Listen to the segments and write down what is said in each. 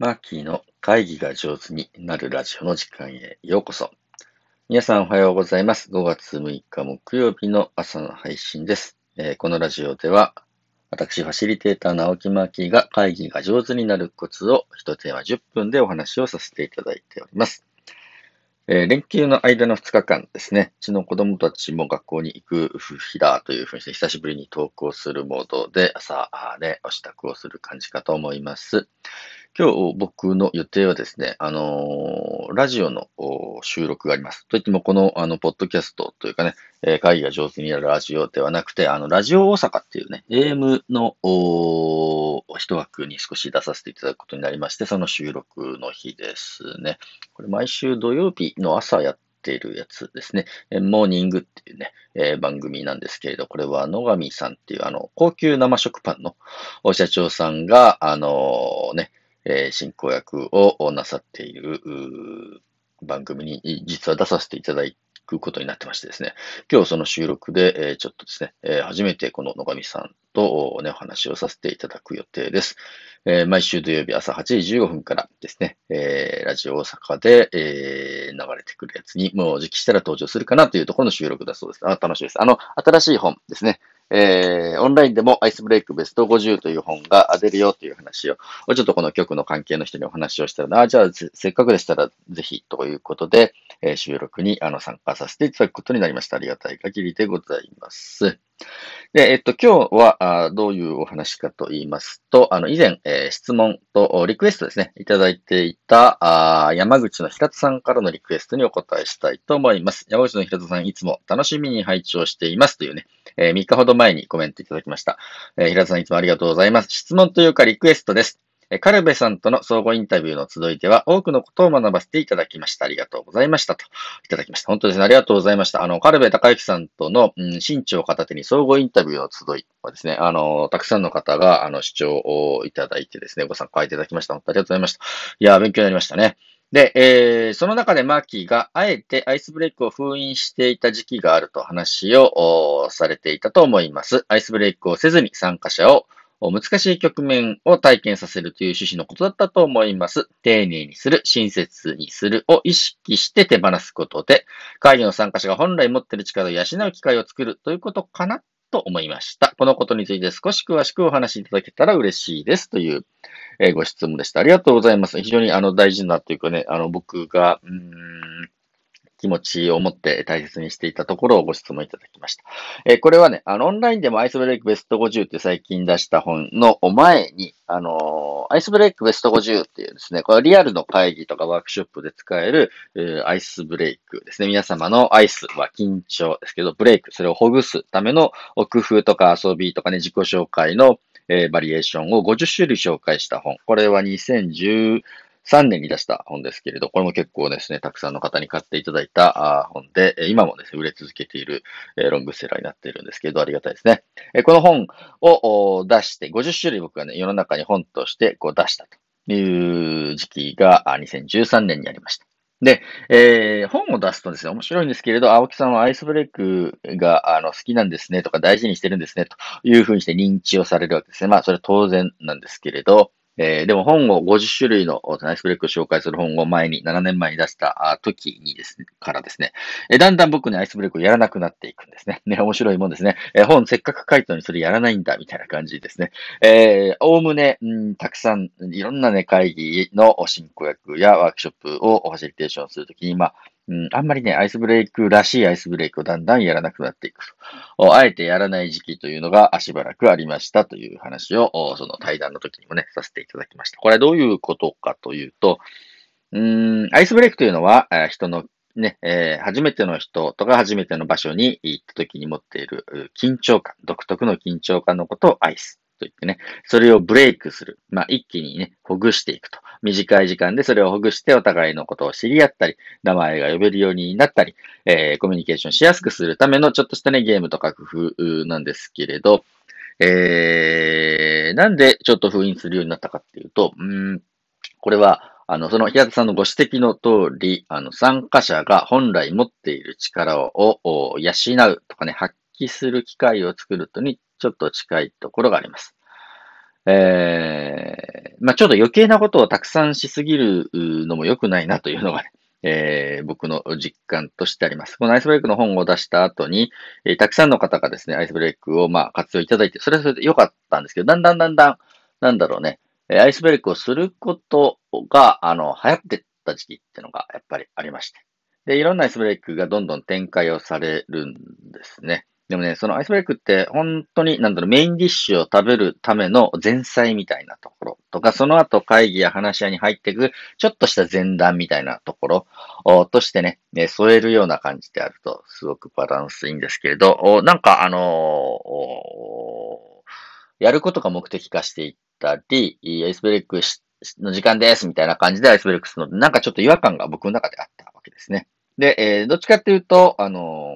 マーキーの会議が上手になるラジオの時間へようこそ。皆さんおはようございます。5月6日木曜日の朝の配信です。えーこのラジオでは、私、ファシリテーターの青木マーキーが会議が上手になるコツを一テーマ10分でお話をさせていただいております。えー連休の間の2日間ですね、うちの子供たちも学校に行く日だというふうにして久しぶりに登校するモードで朝あーね、お支度をする感じかと思います。今日僕の予定はですね、あのーラジオの収録があります。といっても、この、あの、ポッドキャストというかね、えー会議が上手になるラジオではなくて、あの、ラジオ大阪っていうね、AM の、お一枠に少し出させていただくことになりまして、その収録の日ですね。これ、毎週土曜日の朝やっているやつですね。モーニングっていうね、えー番組なんですけれど、これは野上さんっていう、あの、高級生食パンのお社長さんが、あのね、えー進行役をなさっている番組に実は出させていただくことになってましてですね、今日その収録で、えーちょっとですね、えー初めてこの野上さんとね、お話をさせていただく予定です。え毎週土曜日朝8時15分からですね、えラジオ大阪で、え流れてくるやつにもう時期したら登場するかなというところの収録だそうです。あ、楽しいです。あの、新しい本ですね。えーオンラインでもアイスブレイクベスト50という本が出るよという話を、ちょっとこの局の関係の人にお話をしたら、あ、じゃあせせっかくでしたらぜひということで、えー収録にあの参加させていただくことになりました。ありがたい限りでございます。で、えっと、今日はどういうお話かと言いますと、あの、以前、えー質問とリクエストですね、いただいていたあ山口の平田さんからのリクエストにお答えしたいと思います。山口の平田さん、いつも楽しみに配置をしていますというね、え3日ほど前にコメントいただきました。えー平田さん、いつもありがとうございます。質問というかリクエストです。えカルベさんとの相互インタビューの集いでは多くのことを学ばせていただきました。ありがとうございました。といただきました。本当ですね。ありがとうございました。あの、カルベ高之さんとの、うん、新潮片手に相互インタビューの集いはですね、あの、たくさんの方が、あの、視聴をいただいてですね、ご参加いただきました。本当ありがとうございました。いや、勉強になりましたね。で、えーその中でマーキーがあえてアイスブレイクを封印していた時期があると話をされていたと思います。アイスブレイクをせずに参加者を難しい局面を体験させるという趣旨のことだったと思います。丁寧にする、親切にするを意識して手放すことで、会議の参加者が本来持っている力を養う機会を作るということかなと思いました。このことについて少し詳しくお話しいただけたら嬉しいですという、ご質問でした。ありがとうございます。非常にあの大事なというかね、あの僕が、うん気持ちを持って大切にしていたところをご質問いただきました。えーこれはね、あの、オンラインでもアイスブレイクベスト50って最近出した本の前に、あのーアイスブレイクベスト50っていうですね、これはリアルの会議とかワークショップで使える、えーアイスブレイクですね。皆様のアイスは緊張ですけど、ブレイク、それをほぐすための工夫とか遊びとかね、自己紹介の、えーバリエーションを50種類紹介した本。これは201 3年に出した本ですけれど、これも結構ですね、たくさんの方に買っていただいた本で、今もですね、売れ続けている、ロングセラーになっているんですけど、ありがたいですね。この本を出して、50種類僕がね、世の中に本としてこう出したという時期が2013年にありました。で、えー本を出すとですね、面白いんですけれど、青木さんはアイスブレイクがあの好きなんですねとか大事にしてるんですねというふうにして認知をされるわけですね。まあ、それは当然なんですけれど、えーでも本を50種類のアイスブレイクを紹介する本を前に、7年前に出した時にですね、からですね、えーだんだん僕ね、アイスブレイクをやらなくなっていくんですね。ね、面白いもんですね。えー本せっかく書いたのにそれやらないんだ、みたいな感じですね。え、おおむね、ん、たくさん、いろんなね、会議の進行役やワークショップをファシリテーションするときに、まあ、うん、あんまりね、アイスブレイクらしいアイスブレイクをだんだんやらなくなっていくと。あえてやらない時期というのがしばらくありましたという話を、その対談の時にもね、させていただきました。これはどういうことかというと、うん、アイスブレイクというのは、人のね、えー初めての人とか初めての場所に行った時に持っている緊張感、独特の緊張感のことをアイスと言ってね、それをブレイクする。まあ、一気にね、ほぐしていくと。短い時間でそれをほぐしてお互いのことを知り合ったり、名前が呼べるようになったり、えーコミュニケーションしやすくするためのちょっとしたね、ゲームとか工夫なんですけれど、えー、なんでちょっと封印するようになったかっていうと、うん、これは、あの、その平田さんのご指摘の通り、あの、参加者が本来持っている力を養うとかね、発揮する機会を作るとにちょっと近いところがあります。えー、まあちょっと余計なことをたくさんしすぎるのも良くないなというのがね、えー、僕の実感としてあります。このアイスブレイクの本を出した後に、えー、たくさんの方がですね、アイスブレイクをまあ活用いただいて、それはそれで良かったんですけど、だんだんだんだん、なんだろうね、えアイスブレイクをすることが、あの、流行ってった時期っていうのがやっぱりありまして。で、いろんなアイスブレイクがどんどん展開をされるんですね。でもね、そのアイスブレイクって本当に、なんだろう、メインディッシュを食べるための前菜みたいなところとか、その後会議や話し合いに入っていく、ちょっとした前段みたいなところとしてね、ね添えるような感じであると、すごくバランスいいんですけれど、なんかあのやることが目的化していったり、アイスブレイクの時間ですみたいな感じでアイスブレイクするので、なんかちょっと違和感が僕の中であったわけですね。で、え、どっちかっていうと、あの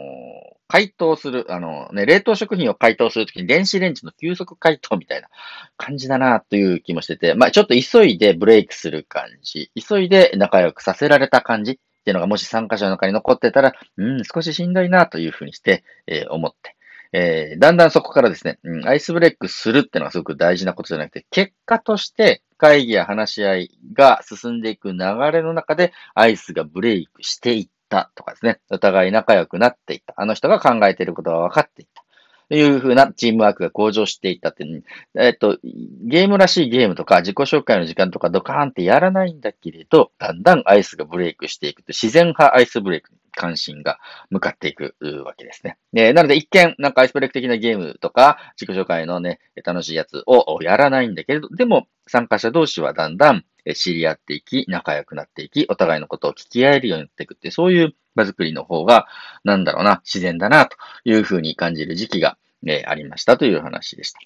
解凍する、あのね、冷凍食品を解凍するときに電子レンジの急速解凍みたいな感じだなという気もしてて、まあちょっと急いでブレイクする感じ、急いで仲良くさせられた感じっていうのがもし参加者の中に残ってたら、うん、少ししんどいなというふうにして、えー、思って、えー、だんだんそこからですね、うん、アイスブレイクするっていうのがすごく大事なことじゃなくて、結果として会議や話し合いが進んでいく流れの中でアイスがブレイクしていったとかですね。お互い仲良くなっていった。あの人が考えていることが分かっていった。というふうなチームワークが向上していったっていう、えっと、ゲームらしいゲームとか自己紹介の時間とかドカーンってやらないんだけれど、だんだんアイスがブレイクしていくと、自然派アイスブレイクに関心が向かっていくわけですね。でなので一見、なんかアイスブレイク的なゲームとか、自己紹介のね、楽しいやつをやらないんだけれど、でも参加者同士はだんだん知り合っていき、仲良くなっていき、お互いのことを聞き合えるようになっていくって、そういう場作りの方が、なんだろうな、自然だな、というふうに感じる時期が、え、ありましたという話でした。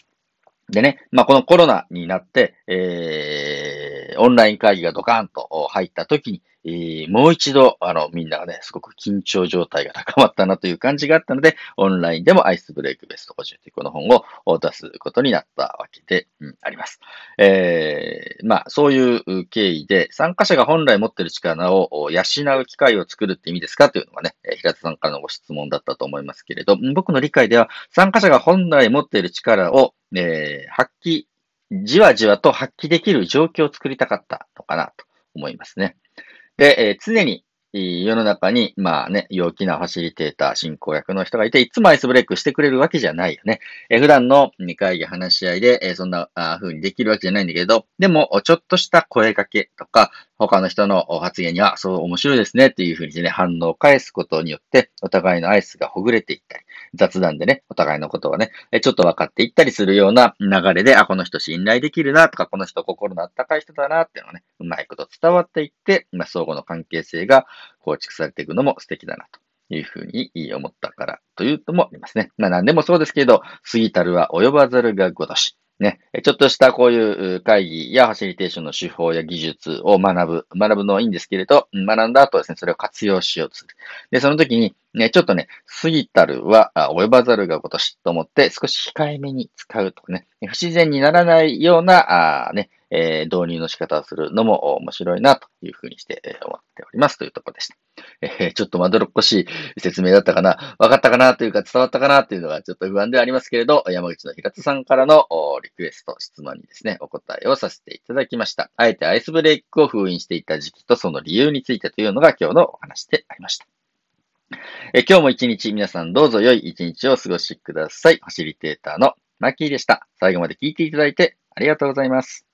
でね、まあ、このコロナになって、えー、オンライン会議がドカンと入った時に、もう一度、あの、みんながね、すごく緊張状態が高まったなという感じがあったので、オンラインでもアイスブレイクベスト50というこの本を出すことになったわけで、あります。えー、まあ、そういう経緯で、参加者が本来持っている力を養う機会を作るって意味ですかというのがね、平田さんからのご質問だったと思いますけれど、僕の理解では、参加者が本来持っている力を、えー、発揮、じわじわと発揮できる状況を作りたかったのかなと思いますね。で、えー、常に世の中に、まあね、陽気なファシリテーター、進行役の人がいて、いつもアイスブレイクしてくれるわけじゃないよね。え普段の会議話し合いで、えそんな風にできるわけじゃないんだけど、でも、ちょっとした声掛けとか、他の人の発言には、そう面白いですねっていう風にね、反応を返すことによって、お互いのアイスがほぐれていったり、雑談でね、お互いのことをね、ちょっと分かっていったりするような流れで、あ、この人信頼できるなとか、この人心のあったかい人だなっていうのがね、うまいこと伝わっていって、まあ、相互の関係性が構築されていくのも素敵だなと。いうふうに思ったからというともありますね。まあ何でもそうですけど、過ぎたるは及ばざるがごとし。ね、ちょっとしたこういう会議やファシリテーションの手法や技術を学ぶ、学ぶのはいいんですけれど、学んだ後ですね、それを活用しようとする。で、その時に、ね、ちょっとね、過ぎたるは及ばざるがごとしと思って少し控えめに使うとかね、不自然にならないような、あね、えー、導入の仕方をするのも面白いなというふうにして思っておりますというところでした。えー、ちょっとまどろっこしい説明だったかな、分かったかなというか伝わったかなというのがちょっと不安ではありますけれど、山口の平田さんからのリクエスト、質問にですね、お答えをさせていただきました。あえてアイスブレイクを封印していた時期とその理由についてというのが今日のお話でありました。え今日も一日皆さんどうぞ良い一日をお過ごしください。ファシリテーターのマッキーでした。最後まで聞いていただいてありがとうございます。